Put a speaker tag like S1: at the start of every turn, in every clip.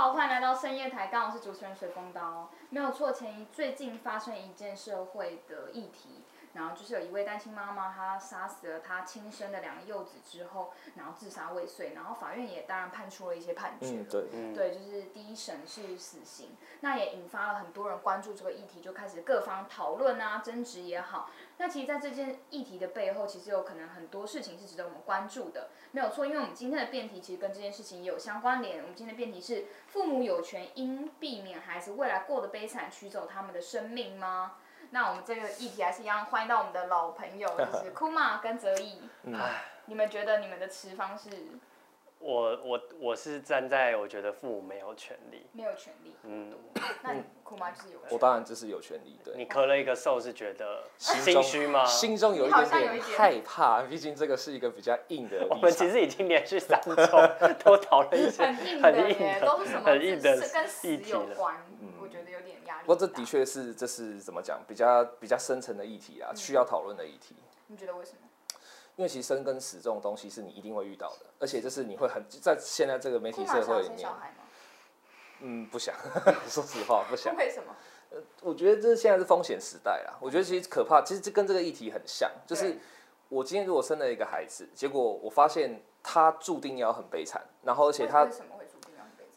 S1: 好，欢迎来到深夜台，刚好是主持人水风刀。没有错，前一最近发生一件社会的议题，然后就是有一位单亲妈妈，她杀死了她亲生的两个幼子之后，然后自杀未遂，然后法院也当然判出了一些判决。
S2: 嗯，对，
S1: 对，就是第一审是死刑，那也引发了很多人关注这个议题，就开始各方讨论啊、争执也好。那其实，在这件议题的背后，其实有可能很多事情是值得我们关注的，没有错。因为我们今天的辩题其实跟这件事情也有相关联。我们今天的辩题是：父母有权因避免孩子未来过得悲惨，取走他们的生命吗？那我们这个议题还是一样，欢迎到我们的老朋友，就是 库玛跟泽义。你们觉得你们的持方是？
S3: 我我我是站在我觉得父母没有权利，
S1: 没有权利。嗯，那苦妈就是有。
S2: 我当然就是有权利，对。
S3: 你磕了一个寿是觉得心虚吗？
S2: 心中有一点点害怕，毕竟这个是一个比较硬的。
S3: 我们其实已经连续三周 都讨论一些
S1: 很硬的，都是什么？
S3: 很硬的，
S1: 跟死有关。
S2: 不过这的确是，这是怎么讲？比较比较深层的议题啊，需要讨论的议题。
S1: 你觉得为什么？
S2: 因为其实生跟死这种东西是你一定会遇到的，而且这是你会很在现在这个媒体社会里面。嗯，不想，说实话不想。
S1: 为什么？
S2: 呃，我觉得这是现在是风险时代啦。我觉得其实可怕，其实这跟这个议题很像，就是我今天如果生了一个孩子，结果我发现他注定要很悲惨，然后而且他。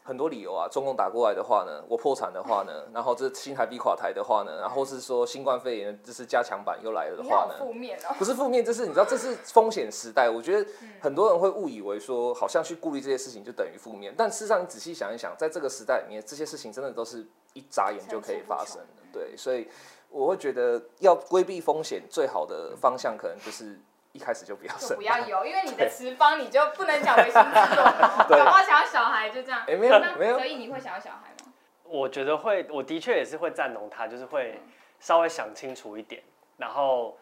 S2: 很多理由啊，中共打过来的话呢，我破产的话呢，然后这新台币垮台的话呢，然后是说新冠肺炎这是加强版又来了的话呢，
S1: 负面哦，
S2: 不是负面，这是你知道这是风险时代，我觉得很多人会误以为说好像去顾虑这些事情就等于负面，但事实上你仔细想一想，在这个时代里面，这些事情真的都是一眨眼就可以发生的，对，所以我会觉得要规避风险最好的方向可能就是。一开始就不要生，
S1: 不要有，因为你的持方你就不能讲唯心之论，搞不好想要小孩就这样。
S2: 没有没有，
S1: 所以你会想要小孩吗？
S3: 我觉得会，我的确也是会赞同他，就是会稍微想清楚一点。然后，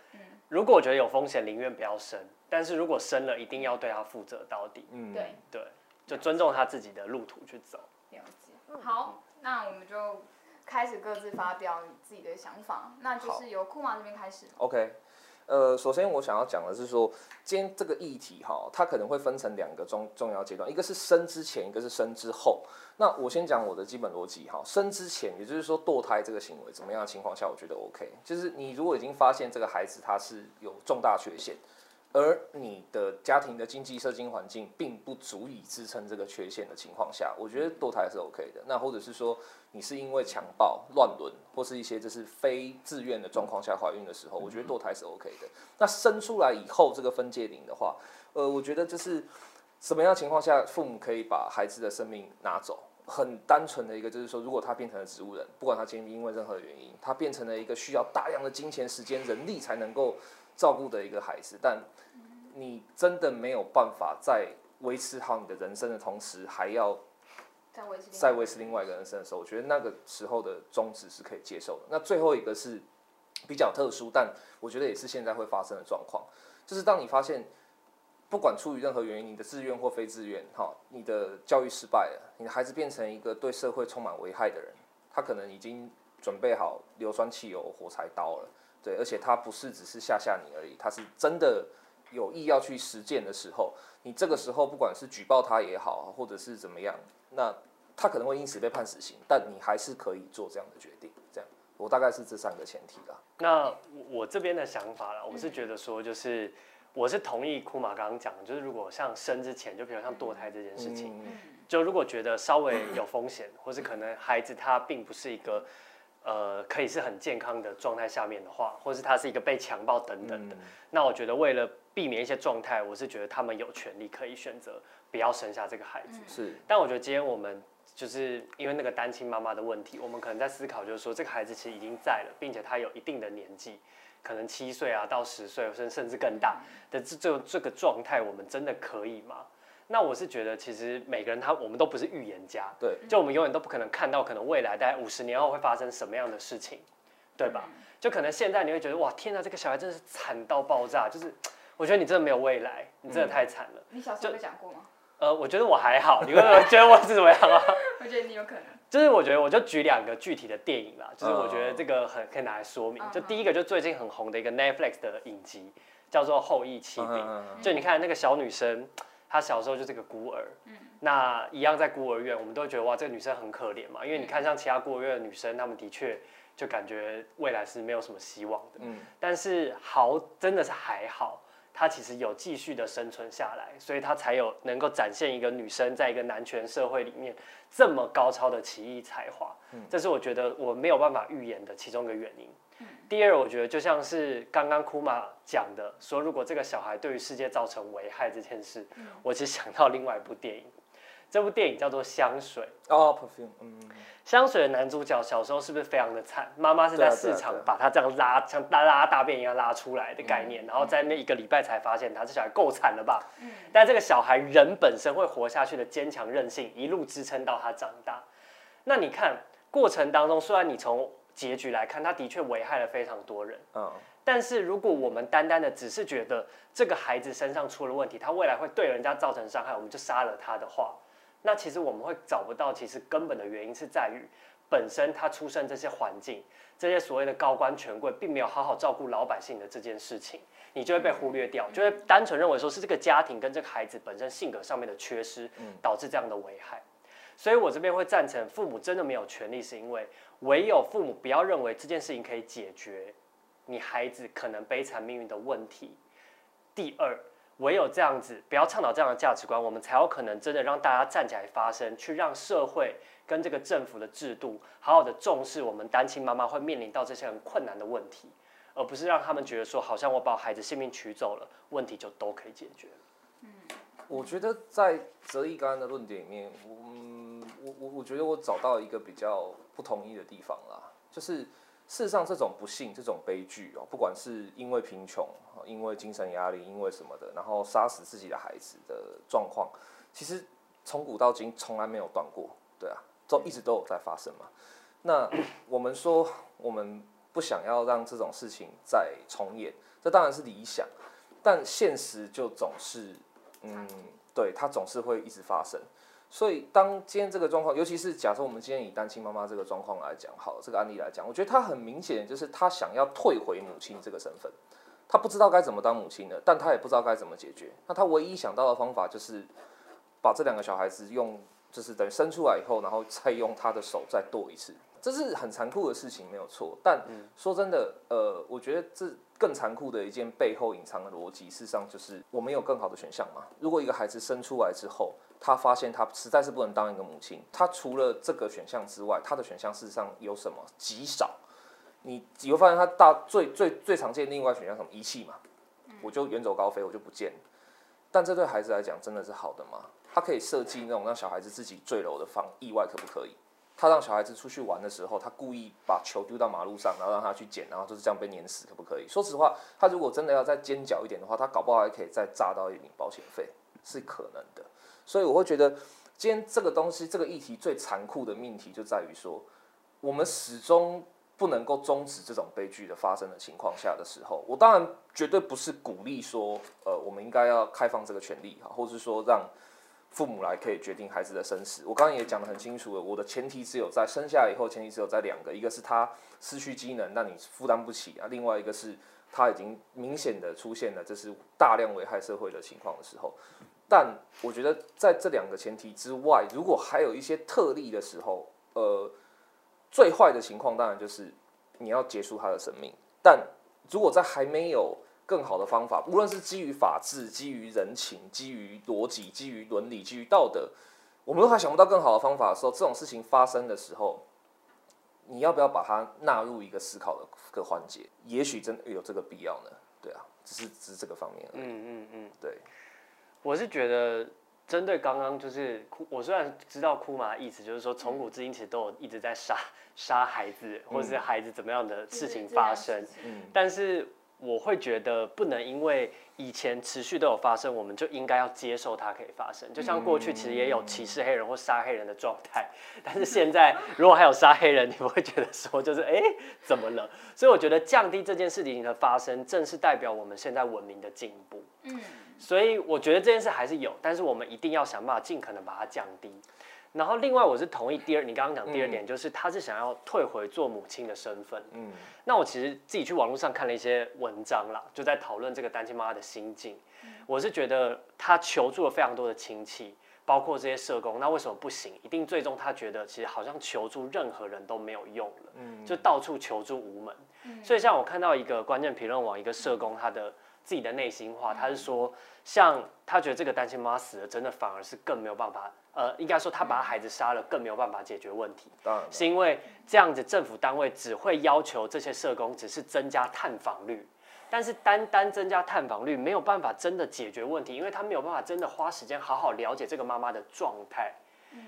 S3: 如果我觉得有风险，宁愿不要生。但是如果生了，一定要对他负责到底。
S1: 嗯，对
S3: 对，就尊重他自己的路途去走。
S1: 了解。好，那我们就开始各自发表自己的想法。那就是由库玛这边开始。
S2: OK。呃，首先我想要讲的是说，今天这个议题哈，它可能会分成两个重重要阶段，一个是生之前，一个是生之后。那我先讲我的基本逻辑哈，生之前，也就是说堕胎这个行为怎么样的情况下，我觉得 OK，就是你如果已经发现这个孩子他是有重大缺陷。而你的家庭的经济社经环境并不足以支撑这个缺陷的情况下，我觉得堕胎是 OK 的。那或者是说你是因为强暴、乱伦或是一些就是非自愿的状况下怀孕的时候，我觉得堕胎是 OK 的。那生出来以后这个分界岭的话，呃，我觉得就是什么样情况下父母可以把孩子的生命拿走？很单纯的一个就是说，如果他变成了植物人，不管他今天因为任何原因，他变成了一个需要大量的金钱、时间、人力才能够。照顾的一个孩子，但你真的没有办法在维持好你的人生的同时，还要
S1: 再
S2: 维持另外一个人生的时候，我觉得那个时候的终止是可以接受的。那最后一个是比较特殊，但我觉得也是现在会发生的状况，就是当你发现不管出于任何原因，你的自愿或非自愿，哈，你的教育失败了，你的孩子变成一个对社会充满危害的人，他可能已经准备好硫酸汽油、火柴刀了。对，而且他不是只是吓吓你而已，他是真的有意要去实践的时候，你这个时候不管是举报他也好，或者是怎么样，那他可能会因此被判死刑，但你还是可以做这样的决定。这样，我大概是这三个前提啦。
S3: 那我这边的想法啦，我是觉得说，就是我是同意库马刚刚讲的，就是如果像生之前，就比如像堕胎这件事情，就如果觉得稍微有风险，或是可能孩子他并不是一个。呃，可以是很健康的状态下面的话，或是他是一个被强暴等等的，那我觉得为了避免一些状态，我是觉得他们有权利可以选择不要生下这个孩子。
S2: 是，
S3: 但我觉得今天我们就是因为那个单亲妈妈的问题，我们可能在思考，就是说这个孩子其实已经在了，并且他有一定的年纪，可能七岁啊到十岁，甚甚至更大的这这这个状态，我们真的可以吗？那我是觉得，其实每个人他我们都不是预言家，
S2: 对，
S3: 就我们永远都不可能看到可能未来大概五十年后会发生什么样的事情，对吧？就可能现在你会觉得哇，天哪，这个小孩真的是惨到爆炸，就是我觉得你真的没有未来，你真的太惨了。
S1: 你小时候有讲过吗？
S3: 呃，我觉得我还好，你会觉得我是怎么样啊？
S1: 我觉得你有可能。
S3: 就是我觉得我就举两个具体的电影啦，就是我觉得这个很可以拿来说明。就第一个就最近很红的一个 Netflix 的影集，叫做《后羿弃兵》，就你看那个小女生。她小时候就是个孤儿，嗯，那一样在孤儿院，我们都会觉得哇，这个女生很可怜嘛，因为你看像其他孤儿院的女生，她们的确就感觉未来是没有什么希望的，嗯，但是好真的是还好。她其实有继续的生存下来，所以她才有能够展现一个女生在一个男权社会里面这么高超的奇异才华。嗯这是我觉得我没有办法预言的其中一个原因。第二，我觉得就像是刚刚库玛讲的，说如果这个小孩对于世界造成危害这件事，我其实想到另外一部电影。这部电影叫做《香水》
S2: 哦，perfume，嗯，
S3: 香水的男主角小时候是不是非常的惨？妈妈是在市场把他这样拉，像拉拉大便一样拉出来的概念，然后在那一个礼拜才发现他这小孩够惨了吧？嗯，但这个小孩人本身会活下去的坚强韧性，一路支撑到他长大。那你看过程当中，虽然你从结局来看，他的确危害了非常多人，嗯，但是如果我们单单的只是觉得这个孩子身上出了问题，他未来会对人家造成伤害，我们就杀了他的话。那其实我们会找不到，其实根本的原因是在于，本身他出生这些环境，这些所谓的高官权贵，并没有好好照顾老百姓的这件事情，你就会被忽略掉，就会单纯认为说是这个家庭跟这个孩子本身性格上面的缺失，导致这样的危害。所以我这边会赞成，父母真的没有权利，是因为唯有父母不要认为这件事情可以解决你孩子可能悲惨命运的问题。第二。唯有这样子，不要倡导这样的价值观，我们才有可能真的让大家站起来发声，去让社会跟这个政府的制度好好的重视我们单亲妈妈会面临到这些很困难的问题，而不是让他们觉得说，好像我把孩子性命取走了，问题就都可以解决。
S2: 嗯，我觉得在泽义刚刚的论点里面，嗯，我我我觉得我找到一个比较不同意的地方啦，就是。事实上，这种不幸、这种悲剧哦，不管是因为贫穷、因为精神压力、因为什么的，然后杀死自己的孩子的状况，其实从古到今从来没有断过，对啊，都一直都有在发生嘛。那我们说，我们不想要让这种事情再重演，这当然是理想，但现实就总是，嗯，对，它总是会一直发生。所以，当今天这个状况，尤其是假设我们今天以单亲妈妈这个状况来讲，好，这个案例来讲，我觉得她很明显就是她想要退回母亲这个身份，她不知道该怎么当母亲了，但她也不知道该怎么解决。那她唯一想到的方法就是把这两个小孩子用，就是等于生出来以后，然后再用她的手再剁一次，这是很残酷的事情，没有错。但说真的，呃，我觉得这更残酷的一件背后隐藏的逻辑，事实上就是我们有更好的选项嘛。如果一个孩子生出来之后，他发现他实在是不能当一个母亲，他除了这个选项之外，他的选项事实上有什么极少。你你会发现他大最最最常见另外选项什么遗弃嘛，我就远走高飞，我就不见。但这对孩子来讲真的是好的吗？他可以设计那种让小孩子自己坠楼的方意外可不可以？他让小孩子出去玩的时候，他故意把球丢到马路上，然后让他去捡，然后就是这样被碾死，可不可以？说实话，他如果真的要再尖角一点的话，他搞不好还可以再炸到一笔保险费，是可能的。所以我会觉得，今天这个东西，这个议题最残酷的命题就在于说，我们始终不能够终止这种悲剧的发生的情况下的时候，我当然绝对不是鼓励说，呃，我们应该要开放这个权利哈，或是说让父母来可以决定孩子的生死。我刚刚也讲得很清楚了，我的前提只有在生下以后，前提只有在两个，一个是他失去机能，那你负担不起啊；，另外一个是他已经明显的出现了这是大量危害社会的情况的时候。但我觉得在这两个前提之外，如果还有一些特例的时候，呃，最坏的情况当然就是你要结束他的生命。但如果在还没有更好的方法，无论是基于法治、基于人情、基于逻辑、基于伦理、基于道德，我们都还想不到更好的方法的时候，这种事情发生的时候，你要不要把它纳入一个思考的个环节？也许真有这个必要呢？对啊，只是只是这个方面。嗯嗯嗯，对。
S3: 我是觉得，针对刚刚就是哭，我虽然知道哭嘛的意思，就是说从古至今其实都有一直在杀杀孩子，或者是孩子怎么样的事情发生，但是。我会觉得不能因为以前持续都有发生，我们就应该要接受它可以发生。就像过去其实也有歧视黑人或杀黑人的状态，但是现在如果还有杀黑人，你不会觉得说就是哎怎么了？所以我觉得降低这件事情的发生，正是代表我们现在文明的进步。嗯，所以我觉得这件事还是有，但是我们一定要想办法尽可能把它降低。然后另外我是同意第二，你刚刚讲第二点，就是他是想要退回做母亲的身份。嗯，那我其实自己去网络上看了一些文章啦，就在讨论这个单亲妈妈的心境。我是觉得他求助了非常多的亲戚，包括这些社工，那为什么不行？一定最终他觉得其实好像求助任何人都没有用了，嗯，就到处求助无门。所以像我看到一个关键评论网一个社工他的自己的内心话，他是说，像他觉得这个单亲妈死了，真的反而是更没有办法。呃，应该说他把孩子杀了，更没有办法解决问题。是因为这样子，政府单位只会要求这些社工只是增加探访率，但是单单增加探访率没有办法真的解决问题，因为他没有办法真的花时间好好了解这个妈妈的状态，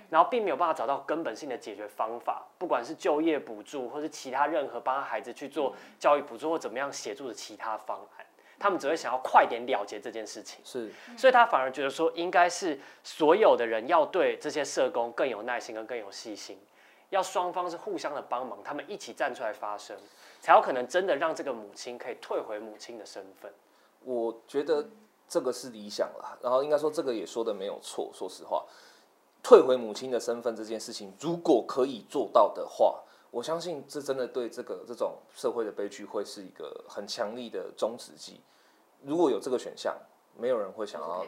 S3: 然后并没有办法找到根本性的解决方法，不管是就业补助，或是其他任何帮孩子去做教育补助或怎么样协助的其他方案。他们只会想要快点了结这件事情，
S2: 是，
S3: 所以他反而觉得说，应该是所有的人要对这些社工更有耐心跟更有细心，要双方是互相的帮忙，他们一起站出来发声，才有可能真的让这个母亲可以退回母亲的身份。
S2: 我觉得这个是理想啦，然后应该说这个也说的没有错。说实话，退回母亲的身份这件事情，如果可以做到的话。我相信这真的对这个这种社会的悲剧会是一个很强力的终止剂。如果有这个选项，没有人会想要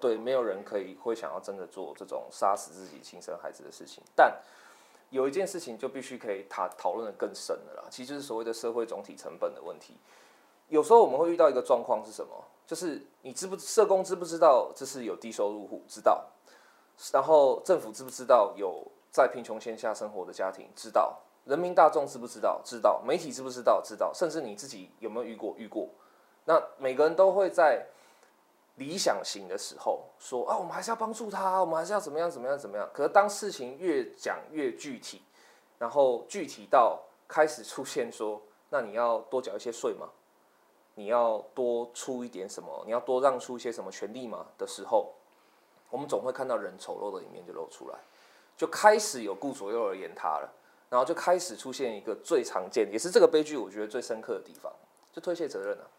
S2: 对，没有人可以会想要真的做这种杀死自己亲生孩子的事情。但有一件事情就必须可以讨讨论的更深了啦，其实就是所谓的社会总体成本的问题。有时候我们会遇到一个状况是什么？就是你知不社工知不知道这是有低收入户？知道。然后政府知不知道有在贫穷线下生活的家庭？知道。人民大众知不知道？知道。媒体知不知道？知道。甚至你自己有没有遇过？遇过。那每个人都会在理想型的时候说啊，我们还是要帮助他，我们还是要怎么样怎么样怎么样。可是当事情越讲越具体，然后具体到开始出现说，那你要多缴一些税吗？你要多出一点什么？你要多让出一些什么权利吗？的时候，我们总会看到人丑陋的一面就露出来，就开始有顾左右而言他了。然后就开始出现一个最常见，也是这个悲剧我觉得最深刻的地方，就推卸责任了。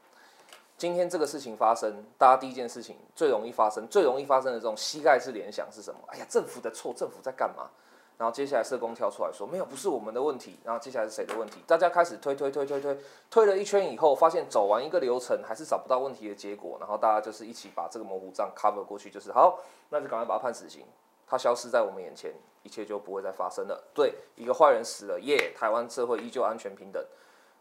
S2: 今天这个事情发生，大家第一件事情最容易发生、最容易发生的这种膝盖式联想是什么？哎呀，政府的错，政府在干嘛？然后接下来社工跳出来说，没有，不是我们的问题。然后接下来是谁的问题？大家开始推推推推推，推了一圈以后，发现走完一个流程还是找不到问题的结果。然后大家就是一起把这个模糊账 cover 过去，就是好，那就赶快把他判死刑。他消失在我们眼前，一切就不会再发生了。对，一个坏人死了，耶！台湾社会依旧安全平等。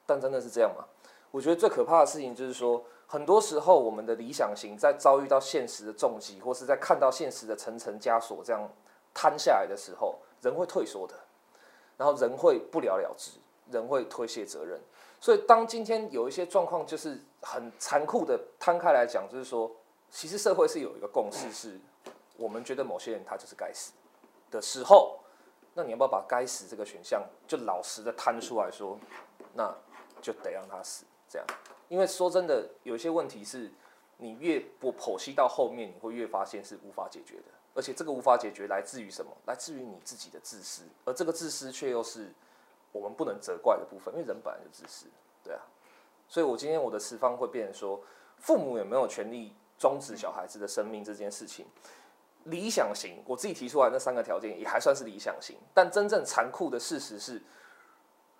S2: 但真的是这样吗？我觉得最可怕的事情就是说，很多时候我们的理想型在遭遇到现实的重击，或是在看到现实的层层枷锁这样摊下来的时候，人会退缩的，然后人会不了了之，人会推卸责任。所以，当今天有一些状况，就是很残酷的摊开来讲，就是说，其实社会是有一个共识是。我们觉得某些人他就是该死的时候，那你要不要把该死这个选项就老实的摊出来说，那就得让他死这样？因为说真的，有一些问题是你越不剖析到后面，你会越发现是无法解决的，而且这个无法解决来自于什么？来自于你自己的自私，而这个自私却又是我们不能责怪的部分，因为人本来就自私，对啊。所以我今天我的词方会变成说，父母有没有权利终止小孩子的生命这件事情？理想型，我自己提出来那三个条件也还算是理想型，但真正残酷的事实是，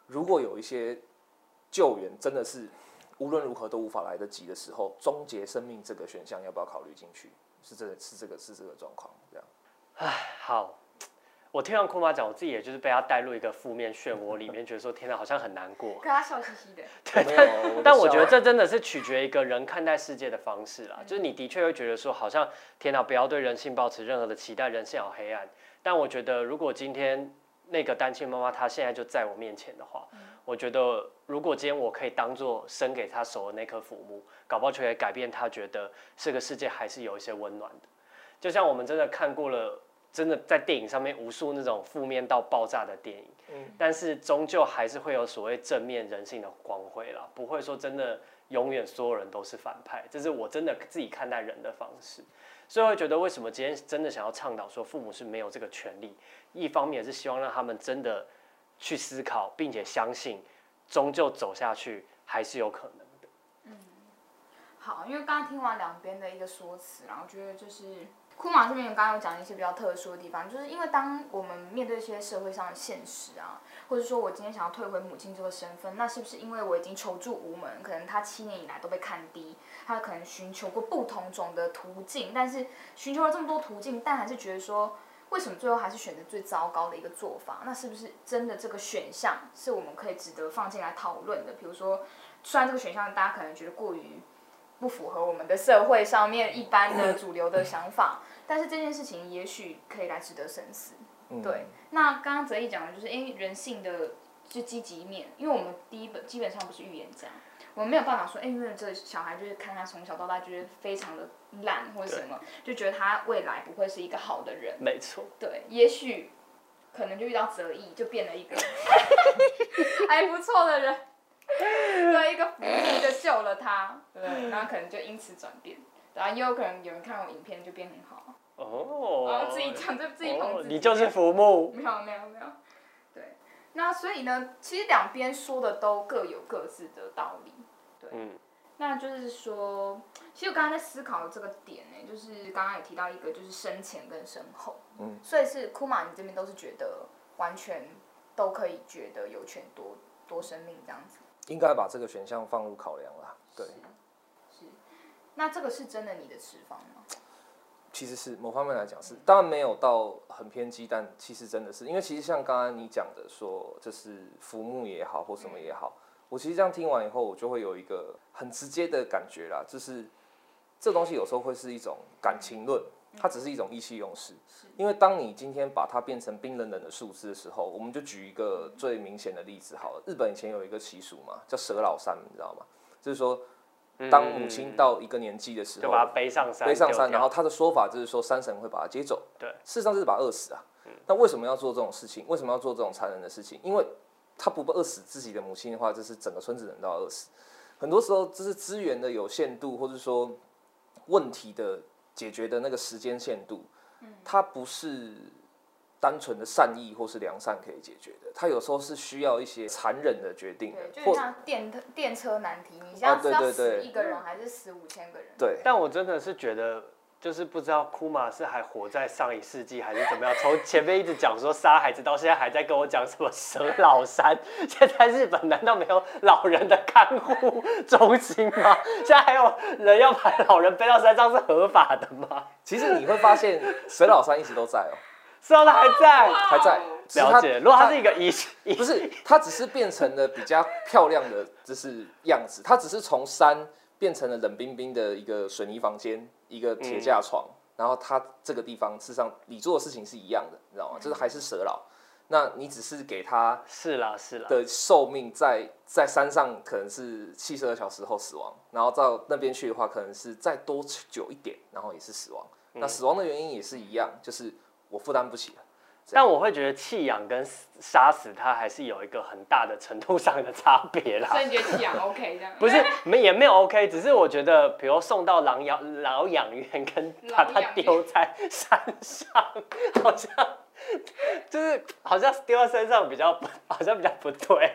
S2: 如果有一些救援真的是无论如何都无法来得及的时候，终结生命这个选项要不要考虑进去？是这个是这个是这个状况这样。
S3: 唉，好。我听完库妈讲，我自己也就是被他带入一个负面漩涡里面，觉得说天哪，好像很难过。
S1: 可他笑嘻嘻的。
S3: 对，但但我觉得这真的是取决一个人看待世界的方式啦。就是你的确会觉得说，好像天哪，不要对人性抱持任何的期待，人性好黑暗。但我觉得，如果今天那个单亲妈妈她现在就在我面前的话，我觉得如果今天我可以当做生给她手的那颗腐木，搞不好就可以改变她，觉得这个世界还是有一些温暖的。就像我们真的看过了。真的在电影上面无数那种负面到爆炸的电影，嗯，但是终究还是会有所谓正面人性的光辉啦，不会说真的永远所有人都是反派，这是我真的自己看待人的方式，所以会觉得为什么今天真的想要倡导说父母是没有这个权利，一方面也是希望让他们真的去思考，并且相信终究走下去还是有可能的。
S1: 嗯，好，因为刚刚听完两边的一个说辞，然后觉得就是。库马这边刚刚有讲一些比较特殊的地方，就是因为当我们面对一些社会上的现实啊，或者说我今天想要退回母亲这个身份，那是不是因为我已经求助无门，可能他七年以来都被看低，他可能寻求过不同种的途径，但是寻求了这么多途径，但还是觉得说，为什么最后还是选择最糟糕的一个做法？那是不是真的这个选项是我们可以值得放进来讨论的？比如说，虽然这个选项大家可能觉得过于不符合我们的社会上面一般的主流的想法。但是这件事情也许可以来值得深思。对，那刚刚泽毅讲的就是，因为人性的就积极面，因为我们第一本基本上不是预言家，我们没有办法说，哎，因为这小孩就是看他从小到大就是非常的烂或者什么，就觉得他未来不会是一个好的人。
S3: 没错。
S1: 对，也许可能就遇到泽毅，就变了一个 还不错的人，对，一个服务就救了他，对，然后可能就因此转变。然后也有可能有人看我影片就变很好。哦。自己讲就自己捧自己。
S3: 你就是浮木。
S1: 没有没有没有。对。那所以呢，其实两边说的都各有各自的道理。对。嗯。那就是说，其实我刚刚在思考这个点呢，就是刚刚也提到一个，就是生前跟身后。嗯。所以是库玛，你这边都是觉得完全都可以觉得有权多多生命这样子。
S2: 应该把这个选项放入考量了，对。
S1: 是那这个是真的你的持方吗？
S2: 其实是某方面来讲是，当然没有到很偏激，但其实真的是，因为其实像刚刚你讲的说，就是浮木也好或什么也好，我其实这样听完以后，我就会有一个很直接的感觉啦，就是这东西有时候会是一种感情论，它只是一种意气用事。因为当你今天把它变成冰冷冷的数字的时候，我们就举一个最明显的例子好了，日本以前有一个习俗嘛，叫蛇老三，你知道吗？就是说。当母亲到一个年纪的时候，
S3: 就把他背上山，
S2: 背上山，然后他的说法就是说山神会把他接走。
S3: 对，
S2: 事实上就是把他饿死啊。那为什么要做这种事情？为什么要做这种残忍的事情？因为他不饿死自己的母亲的话，就是整个村子人都要饿死。很多时候，这是资源的有限度，或者说问题的解决的那个时间限度，它不是。单纯的善意或是良善可以解决的，他有时候是需要一些残忍的决定
S1: 的，就像电电车难题，你要死一个人还是死五千个人？
S2: 对。
S3: 但我真的是觉得，就是不知道库马是还活在上一世纪还是怎么样，从前面一直讲说杀孩子，到现在还在跟我讲什么蛇老三。现在日本难道没有老人的看护中心吗？现在还有人要把老人背到山上是合法的吗？
S2: 其实你会发现，蛇老三一直都在哦。
S3: 是啊，他还在，
S2: 还在。
S3: 了解。如果他是一个一，
S2: 不是，他只是变成了比较漂亮的，就是样子。他只是从山变成了冷冰冰的一个水泥房间，一个铁架床。然后他这个地方，事实上你做的事情是一样的，你知道吗？就是还是蛇老。那你只是给他
S3: 是啦是啦
S2: 的寿命，在在山上可能是七十二小时后死亡，然后到那边去的话，可能是再多久一点，然后也是死亡。那死亡的原因也是一样，就是。我负担不起了，
S3: 但我会觉得弃养跟杀死它还是有一个很大的程度上的差别啦。
S1: 所以你觉得弃养 OK 这样？
S3: 不是，没也没有 OK，只是我觉得，比如送到狼养老养院，跟把它丢在山上，好像就是好像丢在山上比较好像比较不对。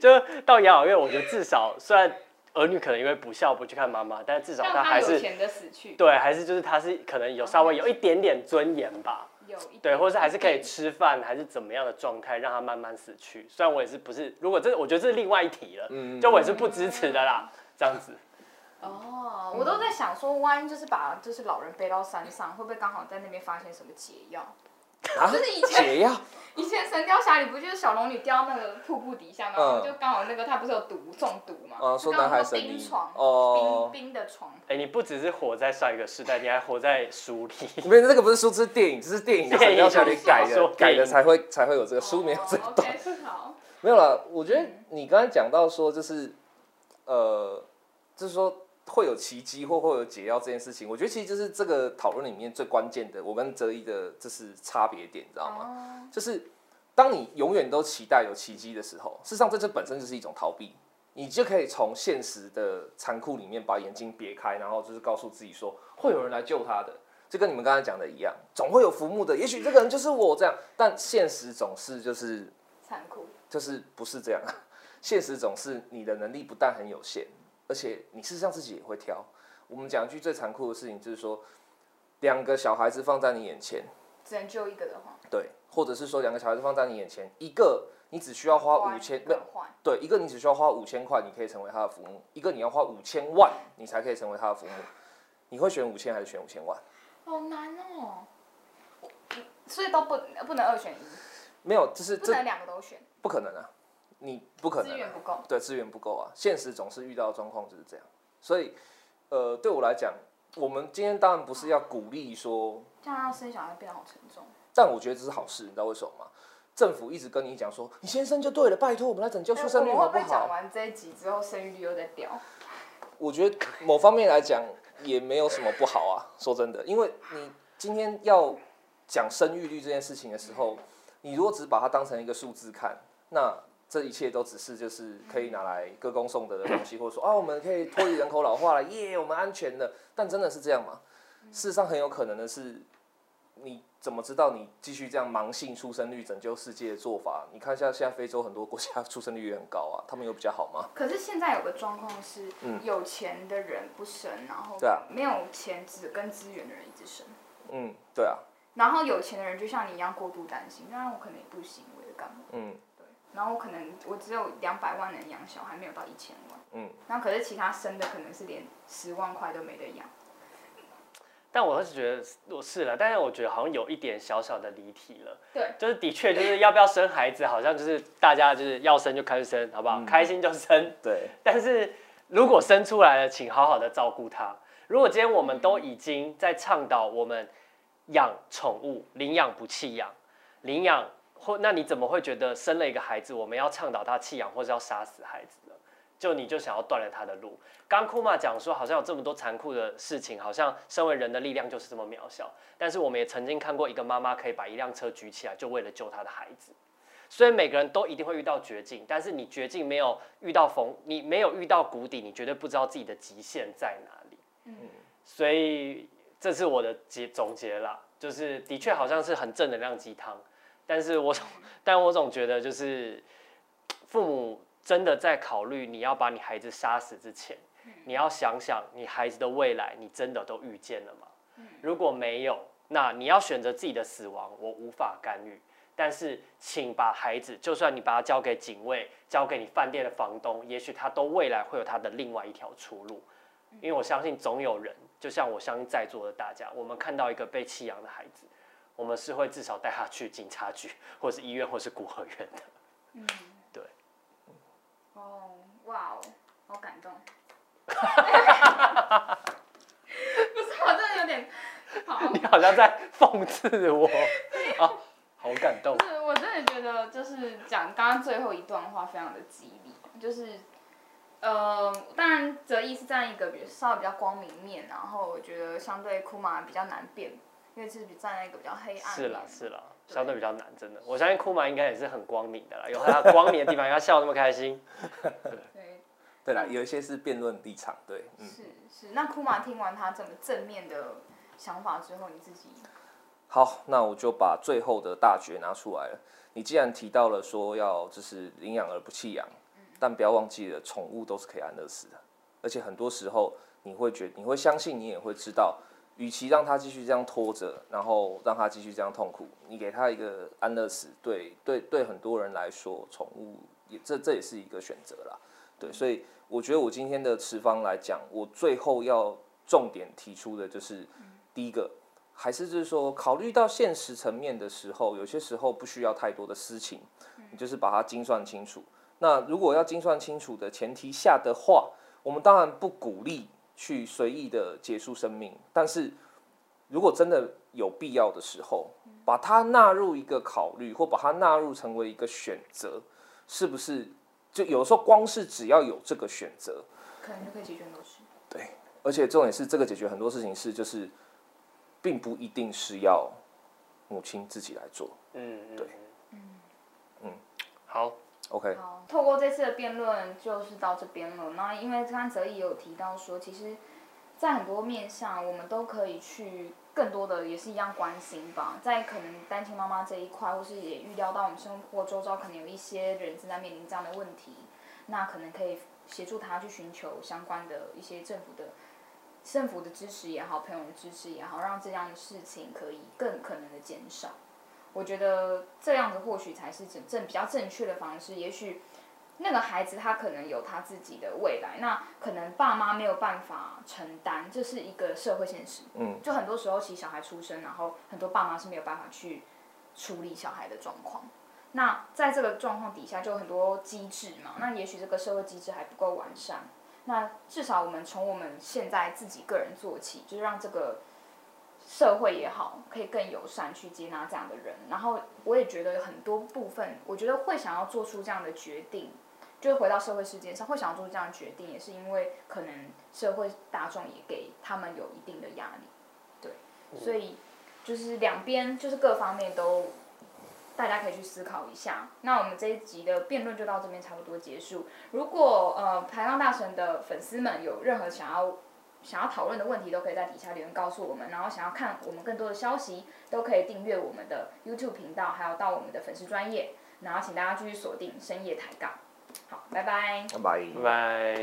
S3: 就到养老院，我觉得至少虽然儿女可能因为不孝不去看妈妈，但是至少他还是对，还是就是他是可能有稍微有一点点尊严吧。对，或者是还是可以吃饭，还是怎么样的状态，让他慢慢死去。虽然我也是不是，如果这我觉得这是另外一题了，就我也是不支持的啦，这样子。
S1: 哦，我都在想说，万一就是把就是老人背到山上，会不会刚好在那边发现什么解药？就是以前，以前《神雕侠侣》不就是小龙女掉那个瀑布底下，然后就刚好那个他不是有毒中毒嘛？
S2: 哦，说南海神
S1: 冰床哦，冰冰的床。
S3: 哎，你不只是活在上一个时代，你还活在书里。
S2: 没有，那个不是书，这是电影，这是电影《神雕侠侣》改的，改的才会才会有这个书没有这段。没有了，我觉得你刚才讲到说，就是呃，就是说。会有奇迹或会有解药这件事情，我觉得其实就是这个讨论里面最关键的，我跟哲一的这是差别点，你知道吗？就是当你永远都期待有奇迹的时候，事实上这这本身就是一种逃避，你就可以从现实的残酷里面把眼睛别开，然后就是告诉自己说会有人来救他的，就跟你们刚才讲的一样，总会有浮木的，也许这个人就是我这样，但现实总是就是
S1: 残酷，
S2: 就是不是这样，现实总是你的能力不但很有限。而且你事实上自己也会挑。我们讲一句最残酷的事情，就是说，两个小孩子放在你眼前，
S1: 只能救一个的话，
S2: 对，或者是说两个小孩子放在你眼前，一个你只需要花五千，
S1: 不换，
S2: 对，一个你只需要花五千块，你可以成为他的父母；一个你要花五千万，你才可以成为他的父母。你会选五千还是选五千万？
S1: 好难哦，所以都不不能二选一。
S2: 没有，就是
S1: 不能两个都选，
S2: 不可能啊，你不可能，
S1: 资源不够，
S2: 对，资源不够啊，现实总是遇到的状况就是这样。所以，呃，对我来讲，我们今天当然不是要鼓励说，
S1: 这样让生小孩变得好沉重。
S2: 但我觉得这是好事，你知道为什么吗？政府一直跟你讲说，你先生就对了，拜托我们来拯救出生率好不好？
S1: 讲完这一集之后，生育率又在掉。
S2: 我觉得某方面来讲。也没有什么不好啊，说真的，因为你今天要讲生育率这件事情的时候，你如果只把它当成一个数字看，那这一切都只是就是可以拿来歌功颂德的东西，或者说啊，我们可以脱离人口老化了，耶，我们安全了。但真的是这样吗？事实上，很有可能的是。你怎么知道你继续这样盲性出生率拯救世界的做法？你看一下现在非洲很多国家出生率也很高啊，他们有比较好吗？
S1: 可是现在有个状况是，有钱的人不生，然后对没有钱只跟资源的人一直生。
S2: 嗯，对啊。
S1: 然后有钱的人就像你一样过度担心，那我可能也不行，我干嘛？嗯，对。然后我可能我只有两百万能养小孩，没有到一千万。嗯。那可是其他生的可能是连十万块都没得养。
S3: 但我是觉得我是了，但是我觉得好像有一点小小的离题了。
S1: 对，
S3: 就是的确就是要不要生孩子，好像就是大家就是要生就开始生，好不好？开心就生。
S2: 对。
S3: 但是如果生出来了，请好好的照顾他。如果今天我们都已经在倡导我们养宠物，领养不弃养，领养或那你怎么会觉得生了一个孩子，我们要倡导他弃养或是要杀死孩子呢？就你就想要断了他的路。刚库玛讲说，好像有这么多残酷的事情，好像身为人的力量就是这么渺小。但是我们也曾经看过一个妈妈可以把一辆车举起来，就为了救她的孩子。所以每个人都一定会遇到绝境，但是你绝境没有遇到逢，你没有遇到谷底，你绝对不知道自己的极限在哪里。嗯，所以这是我的结总结啦，就是的确好像是很正能量鸡汤，但是我总，但我总觉得就是父母。真的在考虑你要把你孩子杀死之前，你要想想你孩子的未来，你真的都预见了吗？如果没有，那你要选择自己的死亡，我无法干预。但是，请把孩子，就算你把他交给警卫，交给你饭店的房东，也许他都未来会有他的另外一条出路。因为我相信总有人，就像我相信在座的大家，我们看到一个被弃养的孩子，我们是会至少带他去警察局，或是医院，或是孤儿院的。嗯。
S1: 哦，哇哦，好感动！不是，我真的有点，
S3: 你好像在讽刺我，啊，好感动。
S1: 是，我真的觉得就是讲刚刚最后一段话非常的激励，就是，呃，当然泽一是站一个比稍微比较光明面，然后我觉得相对库玛比较难辨，因为是比站在一个比较黑暗。
S3: 是啦，是啦。相对比较难，真的。我相信库玛应该也是很光明的啦，有他光明的地方，他笑那么开心。
S2: 对，对啦，有一些是辩论立场，对。
S1: 嗯是是，那库玛听完他这么正面的想法之后，你自己？
S2: 好，那我就把最后的大绝拿出来了。你既然提到了说要就是领养而不弃养，但不要忘记了，宠物都是可以安乐死的，而且很多时候你会觉你会相信，你也会知道。与其让他继续这样拖着，然后让他继续这样痛苦，你给他一个安乐死，对对对，很多人来说，宠物也这这也是一个选择啦。对，所以我觉得我今天的持方来讲，我最后要重点提出的就是，第一个还是就是说，考虑到现实层面的时候，有些时候不需要太多的私情，你就是把它精算清楚。那如果要精算清楚的前提下的话，我们当然不鼓励。去随意的结束生命，但是如果真的有必要的时候，把它纳入一个考虑，或把它纳入成为一个选择，是不是？就有时候光是只要有这个选择，
S1: 可能就可以解决很多事。
S2: 对，而且重点是这个解决很多事情是就是，并不一定是要母亲自己来做。嗯，对，
S3: 嗯嗯，好。
S2: OK，
S1: 好，透过这次的辩论就是到这边了。那因为刚刚泽也有提到说，其实，在很多面向，我们都可以去更多的也是一样关心吧。在可能单亲妈妈这一块，或是也预料到我们生活周遭可能有一些人正在面临这样的问题，那可能可以协助他去寻求相关的一些政府的政府的支持也好，朋友的支持也好，让这样的事情可以更可能的减少。我觉得这样子或许才是正正比较正确的方式。也许那个孩子他可能有他自己的未来，那可能爸妈没有办法承担，这是一个社会现实。
S2: 嗯，
S1: 就很多时候，其实小孩出生，然后很多爸妈是没有办法去处理小孩的状况。那在这个状况底下，就有很多机制嘛。那也许这个社会机制还不够完善。那至少我们从我们现在自己个人做起，就是让这个社会也好，可以更友善去接纳这样的人。然后我也觉得很多部分，我觉得会想要做出这样的决定，就是回到社会事件上，会想要做出这样的决定，也是因为可能社会大众也给他们有一定的压力。对，所以就是两边就是各方面都。大家可以去思考一下。那我们这一集的辩论就到这边差不多结束。如果呃台浪大神的粉丝们有任何想要想要讨论的问题，都可以在底下留言告诉我们。然后想要看我们更多的消息，都可以订阅我们的 YouTube 频道，还有到我们的粉丝专业。然后请大家继续锁定深夜抬杠。好，拜拜。
S2: 拜拜。
S3: 拜拜。